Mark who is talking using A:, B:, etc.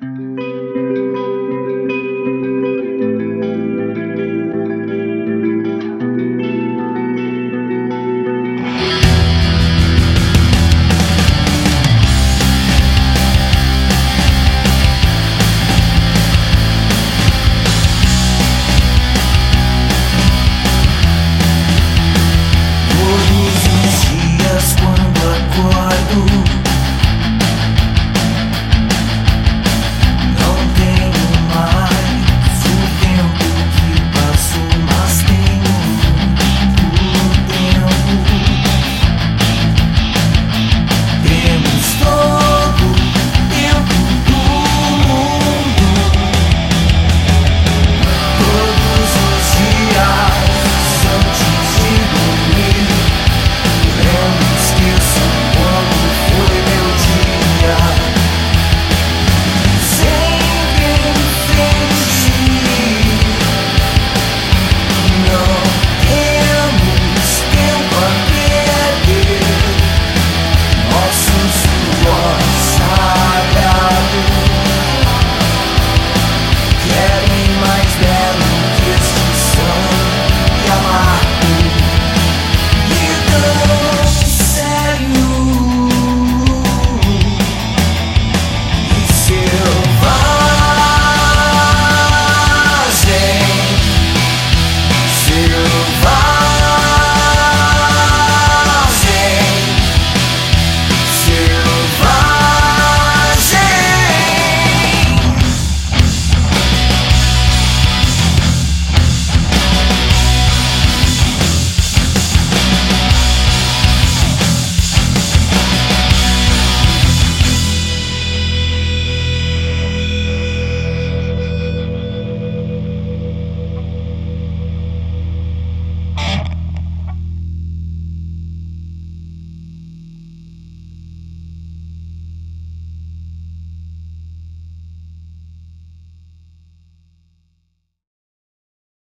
A: Bye.